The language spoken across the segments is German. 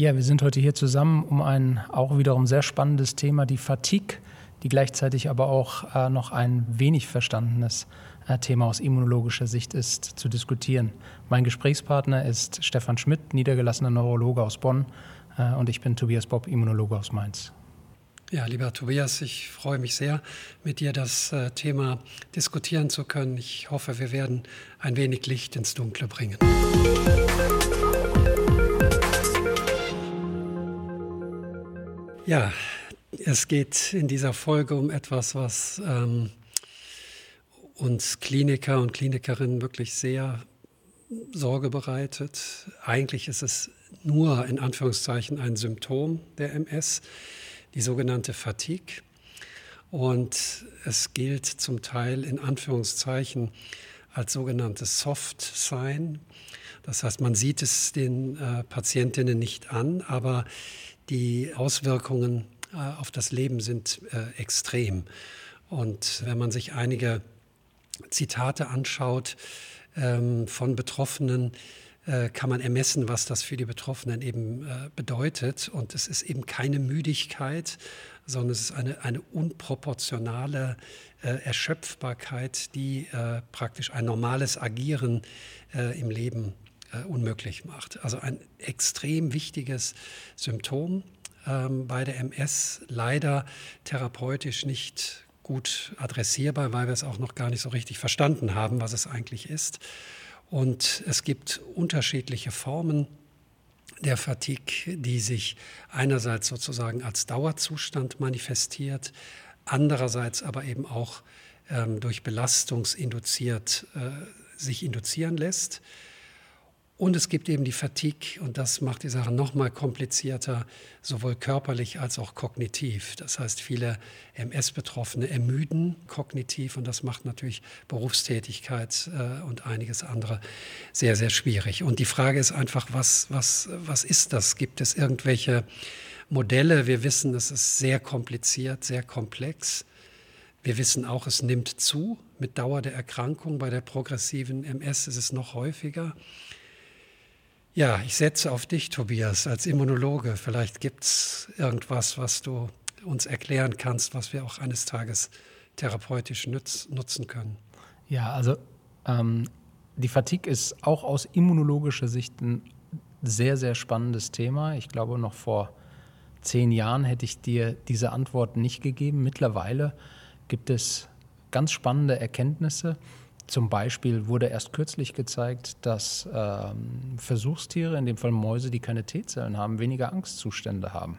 Ja, wir sind heute hier zusammen, um ein auch wiederum sehr spannendes Thema, die Fatigue, die gleichzeitig aber auch äh, noch ein wenig verstandenes äh, Thema aus immunologischer Sicht ist, zu diskutieren. Mein Gesprächspartner ist Stefan Schmidt, niedergelassener Neurologe aus Bonn, äh, und ich bin Tobias Bob, Immunologe aus Mainz. Ja, lieber Tobias, ich freue mich sehr, mit dir das äh, Thema diskutieren zu können. Ich hoffe, wir werden ein wenig Licht ins Dunkle bringen. Ja, es geht in dieser Folge um etwas, was ähm, uns Kliniker und Klinikerinnen wirklich sehr Sorge bereitet. Eigentlich ist es nur in Anführungszeichen ein Symptom der MS, die sogenannte Fatigue. Und es gilt zum Teil in Anführungszeichen als sogenanntes Soft Sign. Das heißt, man sieht es den äh, Patientinnen nicht an, aber die Auswirkungen äh, auf das Leben sind äh, extrem. Und wenn man sich einige Zitate anschaut ähm, von Betroffenen, äh, kann man ermessen, was das für die Betroffenen eben bedeutet. Und es ist eben keine Müdigkeit, sondern es ist eine, eine unproportionale Erschöpfbarkeit, die praktisch ein normales Agieren im Leben äh, unmöglich macht. Also ein extrem wichtiges Symptom ähm, bei der MS, leider therapeutisch nicht gut adressierbar, weil wir es auch noch gar nicht so richtig verstanden haben, was es eigentlich ist. Und es gibt unterschiedliche Formen der Fatigue, die sich einerseits sozusagen als Dauerzustand manifestiert, andererseits aber eben auch ähm, durch Belastungsinduziert äh, sich induzieren lässt. Und es gibt eben die Fatigue und das macht die Sache noch mal komplizierter, sowohl körperlich als auch kognitiv. Das heißt, viele MS-Betroffene ermüden kognitiv und das macht natürlich Berufstätigkeit äh, und einiges andere sehr, sehr schwierig. Und die Frage ist einfach, was, was, was ist das? Gibt es irgendwelche Modelle? Wir wissen, es ist sehr kompliziert, sehr komplex. Wir wissen auch, es nimmt zu mit Dauer der Erkrankung. Bei der progressiven MS ist es noch häufiger. Ja, ich setze auf dich, Tobias, als Immunologe. Vielleicht gibt es irgendwas, was du uns erklären kannst, was wir auch eines Tages therapeutisch nütz, nutzen können. Ja, also ähm, die Fatigue ist auch aus immunologischer Sicht ein sehr, sehr spannendes Thema. Ich glaube, noch vor zehn Jahren hätte ich dir diese Antwort nicht gegeben. Mittlerweile gibt es ganz spannende Erkenntnisse. Zum Beispiel wurde erst kürzlich gezeigt, dass ähm, Versuchstiere, in dem Fall Mäuse, die keine T-Zellen haben, weniger Angstzustände haben.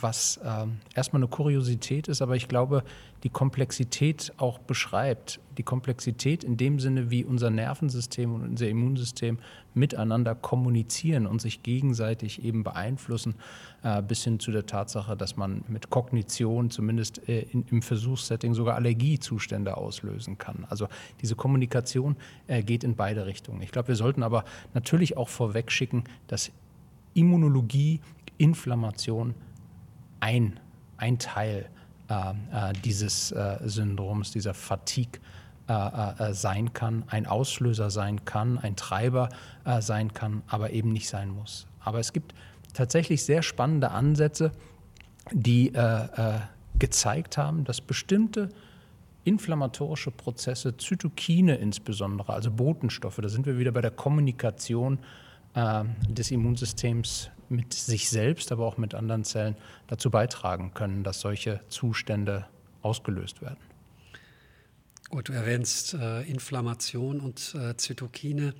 Was ähm, erstmal eine Kuriosität ist, aber ich glaube, die Komplexität auch beschreibt. Die Komplexität in dem Sinne, wie unser Nervensystem und unser Immunsystem miteinander kommunizieren und sich gegenseitig eben beeinflussen, äh, bis hin zu der Tatsache, dass man mit Kognition zumindest äh, im Versuchssetting sogar Allergiezustände auslösen kann. Also diese Kommunikation äh, geht in beide Richtungen. Ich glaube, wir sollten aber natürlich auch vorwegschicken, dass Immunologie, Inflammation, ein, ein Teil äh, dieses äh, Syndroms, dieser Fatigue äh, äh, sein kann, ein Auslöser sein kann, ein Treiber äh, sein kann, aber eben nicht sein muss. Aber es gibt tatsächlich sehr spannende Ansätze, die gezeigt haben, dass bestimmte inflammatorische Prozesse, Zytokine insbesondere, also Botenstoffe, da sind wir wieder bei der Kommunikation äh, des Immunsystems mit sich selbst, aber auch mit anderen Zellen dazu beitragen können, dass solche Zustände ausgelöst werden. Gut, du erwähnst äh, Inflammation und äh, Zytokine.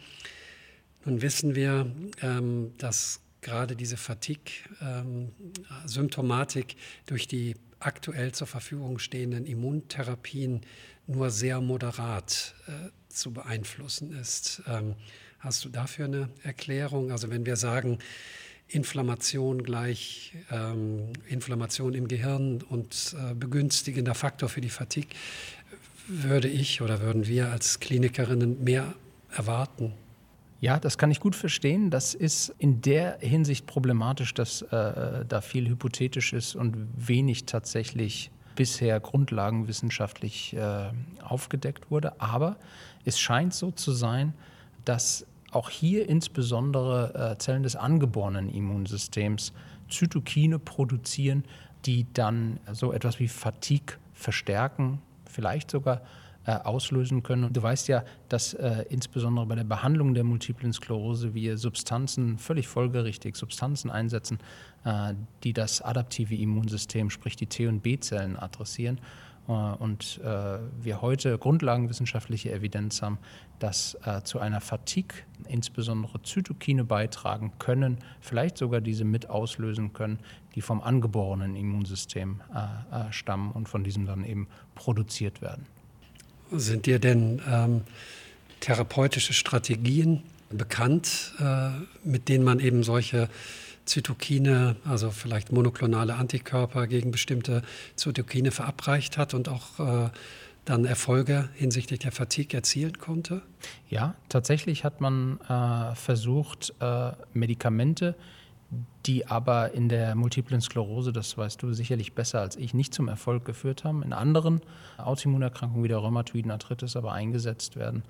Nun wissen wir, ähm, dass gerade diese Fatigue-Symptomatik ähm, durch die aktuell zur Verfügung stehenden Immuntherapien nur sehr moderat äh, zu beeinflussen ist. Ähm, hast du dafür eine Erklärung? Also wenn wir sagen, Inflammation gleich ähm, Inflammation im Gehirn und äh, begünstigender Faktor für die Fatigue, würde ich oder würden wir als Klinikerinnen mehr erwarten. Ja, das kann ich gut verstehen. Das ist in der Hinsicht problematisch, dass äh, da viel hypothetisch ist und wenig tatsächlich bisher grundlagenwissenschaftlich äh, aufgedeckt wurde. Aber es scheint so zu sein, dass auch hier insbesondere äh, Zellen des angeborenen Immunsystems Zytokine produzieren, die dann so etwas wie Fatigue verstärken, vielleicht sogar äh, auslösen können. Und du weißt ja, dass äh, insbesondere bei der Behandlung der multiplen Sklerose wir Substanzen, völlig folgerichtig Substanzen einsetzen, äh, die das adaptive Immunsystem, sprich die T- und B-Zellen adressieren. Äh, und äh, wir heute grundlagenwissenschaftliche Evidenz haben, dass äh, zu einer Fatigue insbesondere Zytokine beitragen können, vielleicht sogar diese mit auslösen können, die vom angeborenen Immunsystem stammen und von diesem dann eben produziert werden. Sind dir denn ähm, therapeutische Strategien bekannt, äh, mit denen man eben solche Zytokine, also vielleicht monoklonale Antikörper gegen bestimmte Zytokine verabreicht hat und auch äh, dann Erfolge hinsichtlich der Fatigue erzielen konnte? Ja, tatsächlich hat man äh, versucht, äh, Medikamente, die aber in der multiplen Sklerose, das weißt du sicherlich besser als ich, nicht zum Erfolg geführt haben, in anderen Autoimmunerkrankungen wie der rheumatoiden Arthritis aber eingesetzt werden,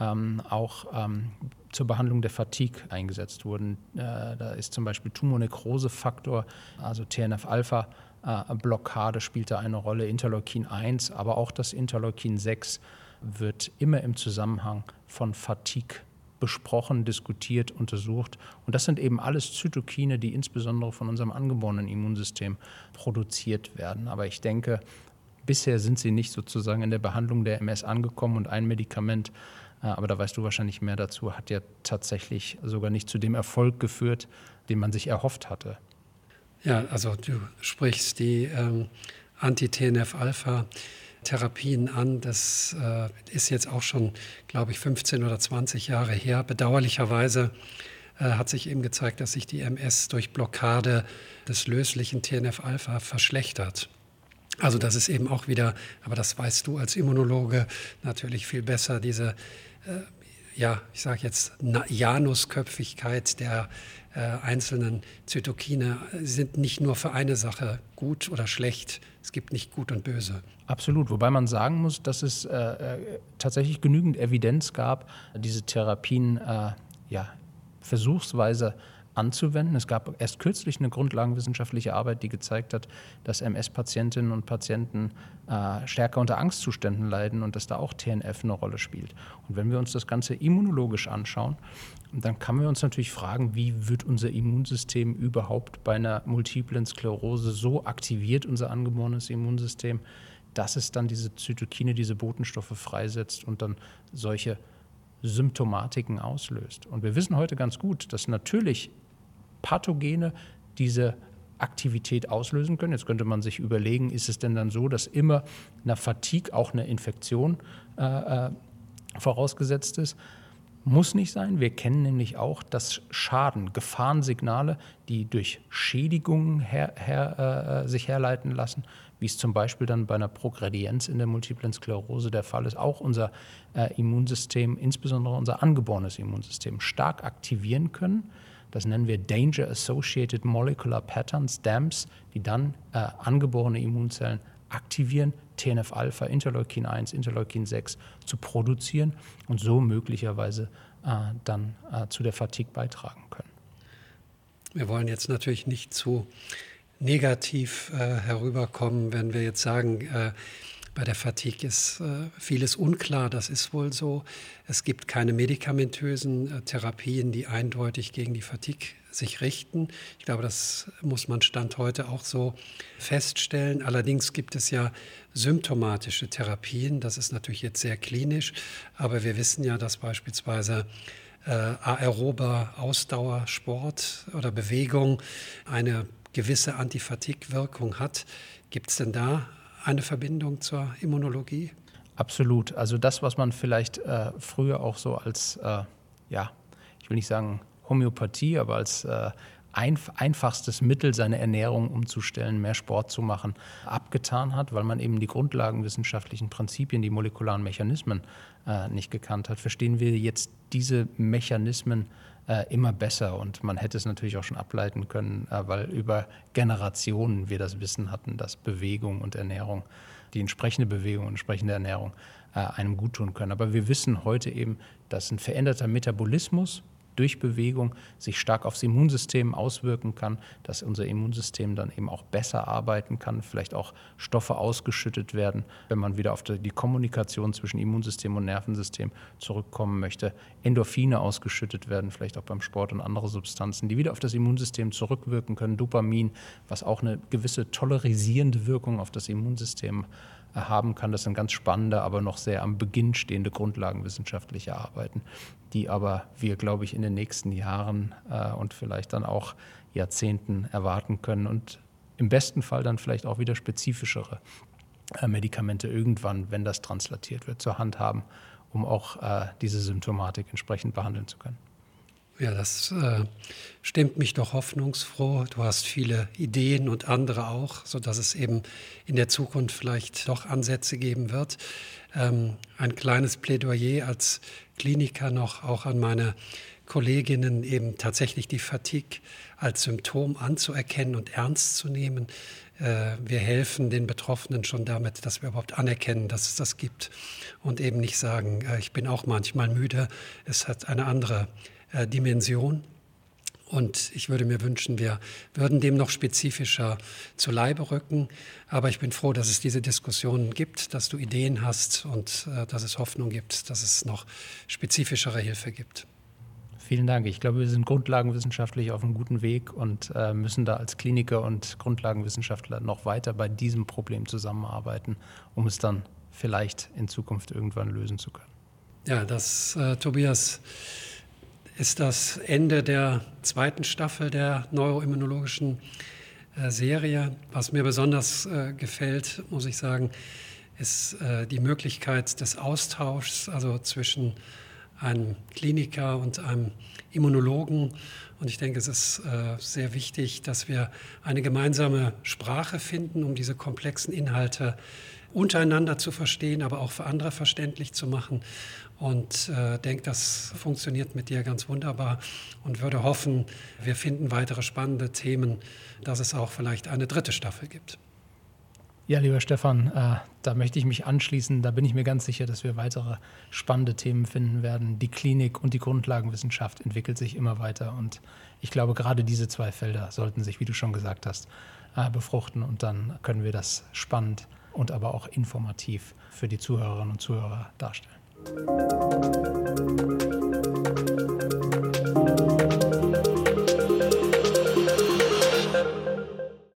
ähm, auch ähm, zur Behandlung der Fatigue eingesetzt wurden. Äh, da ist zum Beispiel Tumornekrosefaktor, also TNF-Alpha-Blockade spielt da eine Rolle, Interleukin 1, aber auch das Interleukin 6 wird immer im Zusammenhang von Fatigue besprochen, diskutiert, untersucht. Und das sind eben alles Zytokine, die insbesondere von unserem angeborenen Immunsystem produziert werden. Aber ich denke, bisher sind sie nicht sozusagen in der Behandlung der MS angekommen und ein Medikament äh, aber da weißt du wahrscheinlich mehr dazu, hat ja tatsächlich sogar nicht zu dem Erfolg geführt, den man sich erhofft hatte. Ja, also du sprichst die ähm, Anti-TNF-Alpha-Therapien an. Das äh, ist jetzt auch schon, glaube ich, 15 oder 20 Jahre her. Bedauerlicherweise äh, hat sich eben gezeigt, dass sich die MS durch Blockade des löslichen TNF-Alpha verschlechtert. Also das ist eben auch wieder, aber das weißt du als Immunologe natürlich viel besser, diese äh, ja, ich sage jetzt Janusköpfigkeit der äh, einzelnen Zytokine sind nicht nur für eine Sache gut oder schlecht. Es gibt nicht gut und böse. Absolut, wobei man sagen muss, dass es äh, äh tatsächlich genügend Evidenz gab, diese Therapien äh, ja, versuchsweise anzuwenden. Es gab erst kürzlich eine grundlagenwissenschaftliche Arbeit, die gezeigt hat, dass MS-Patientinnen und Patienten äh, stärker unter Angstzuständen leiden und dass da auch TNF eine Rolle spielt. Und wenn wir uns das Ganze immunologisch anschauen, dann kann man uns natürlich fragen, wie wird unser Immunsystem überhaupt bei einer multiplen Sklerose so aktiviert, unser angeborenes Immunsystem, dass es dann diese Zytokine, diese Botenstoffe freisetzt und dann solche Symptomatiken auslöst. Und wir wissen heute ganz gut, dass natürlich Pathogene diese Aktivität auslösen können. Jetzt könnte man sich überlegen, ist es denn dann so, dass immer einer Fatigue auch eine Infektion äh, äh, vorausgesetzt ist? Muss nicht sein. Wir kennen nämlich auch, dass Schaden, Gefahrensignale, die durch Schädigungen her, her, äh, sich herleiten lassen, wie es zum Beispiel dann bei einer Progredienz in der multiplen Sklerose der Fall ist, auch unser äh, Immunsystem, insbesondere unser angeborenes Immunsystem, stark aktivieren können das nennen wir Danger Associated Molecular Patterns, DAMPs, die dann äh, angeborene Immunzellen aktivieren, TNF-Alpha, Interleukin 1, Interleukin 6 zu produzieren und so möglicherweise äh, dann äh, zu der Fatigue beitragen können. Wir wollen jetzt natürlich nicht zu negativ äh, herüberkommen, wenn wir jetzt sagen, äh, bei der Fatigue ist äh, vieles unklar, das ist wohl so. Es gibt keine medikamentösen äh, Therapien, die eindeutig gegen die Fatigue sich richten. Ich glaube, das muss man Stand heute auch so feststellen. Allerdings gibt es ja symptomatische Therapien. Das ist natürlich jetzt sehr klinisch, aber wir wissen ja, dass beispielsweise äh, aerober Ausdauersport oder Bewegung eine gewisse Antifatigue-Wirkung hat. Gibt es denn da eine Verbindung zur Immunologie? Absolut. Also das, was man vielleicht äh, früher auch so als, äh, ja, ich will nicht sagen Homöopathie, aber als äh, einf einfachstes Mittel, seine Ernährung umzustellen, mehr Sport zu machen, abgetan hat, weil man eben die grundlagenwissenschaftlichen Prinzipien, die molekularen Mechanismen äh, nicht gekannt hat, verstehen wir jetzt diese Mechanismen äh, immer besser. Und man hätte es natürlich auch schon ableiten können, äh, weil über Generationen wir das Wissen hatten, dass Bewegung und Ernährung, die entsprechende Bewegung und entsprechende Ernährung äh, einem gut tun können. Aber wir wissen heute eben, dass ein veränderter Metabolismus durch Bewegung sich stark aufs Immunsystem auswirken kann, dass unser Immunsystem dann eben auch besser arbeiten kann, vielleicht auch Stoffe ausgeschüttet werden, wenn man wieder auf die Kommunikation zwischen Immunsystem und Nervensystem zurückkommen möchte, Endorphine ausgeschüttet werden, vielleicht auch beim Sport und andere Substanzen, die wieder auf das Immunsystem zurückwirken können, Dopamin, was auch eine gewisse tolerisierende Wirkung auf das Immunsystem hat haben kann. Das sind ganz spannende, aber noch sehr am Beginn stehende grundlagenwissenschaftliche Arbeiten, die aber wir, glaube ich, in den nächsten Jahren äh, und vielleicht dann auch Jahrzehnten erwarten können und im besten Fall dann vielleicht auch wieder spezifischere äh, Medikamente irgendwann, wenn das translatiert wird, zur Hand haben, um auch äh, diese Symptomatik entsprechend behandeln zu können. Ja, das äh, stimmt mich doch hoffnungsfroh. Du hast viele Ideen und andere auch, sodass es eben in der Zukunft vielleicht doch Ansätze geben wird. Ähm, ein kleines Plädoyer als Kliniker noch auch an meine Kolleginnen, eben tatsächlich die Fatigue als Symptom anzuerkennen und ernst zu nehmen. Äh, wir helfen den Betroffenen schon damit, dass wir überhaupt anerkennen, dass es das gibt und eben nicht sagen, äh, ich bin auch manchmal müde, es hat eine andere äh, Dimension. Und ich würde mir wünschen, wir würden dem noch spezifischer zu Leibe rücken. Aber ich bin froh, dass es diese Diskussionen gibt, dass du Ideen hast und äh, dass es Hoffnung gibt, dass es noch spezifischere Hilfe gibt. Vielen Dank. Ich glaube, wir sind grundlagenwissenschaftlich auf einem guten Weg und äh, müssen da als Kliniker und Grundlagenwissenschaftler noch weiter bei diesem Problem zusammenarbeiten, um es dann vielleicht in Zukunft irgendwann lösen zu können. Ja, das, äh, Tobias ist das Ende der zweiten Staffel der neuroimmunologischen äh, Serie. Was mir besonders äh, gefällt, muss ich sagen, ist äh, die Möglichkeit des Austauschs, also zwischen einem Kliniker und einem Immunologen. Und ich denke, es ist äh, sehr wichtig, dass wir eine gemeinsame Sprache finden, um diese komplexen Inhalte untereinander zu verstehen, aber auch für andere verständlich zu machen und äh, denke, das funktioniert mit dir ganz wunderbar und würde hoffen, wir finden weitere spannende Themen, dass es auch vielleicht eine dritte Staffel gibt. Ja, lieber Stefan, äh, da möchte ich mich anschließen. Da bin ich mir ganz sicher, dass wir weitere spannende Themen finden werden. Die Klinik und die Grundlagenwissenschaft entwickelt sich immer weiter und ich glaube, gerade diese zwei Felder sollten sich, wie du schon gesagt hast, äh, befruchten und dann können wir das spannend und aber auch informativ für die Zuhörerinnen und Zuhörer darstellen.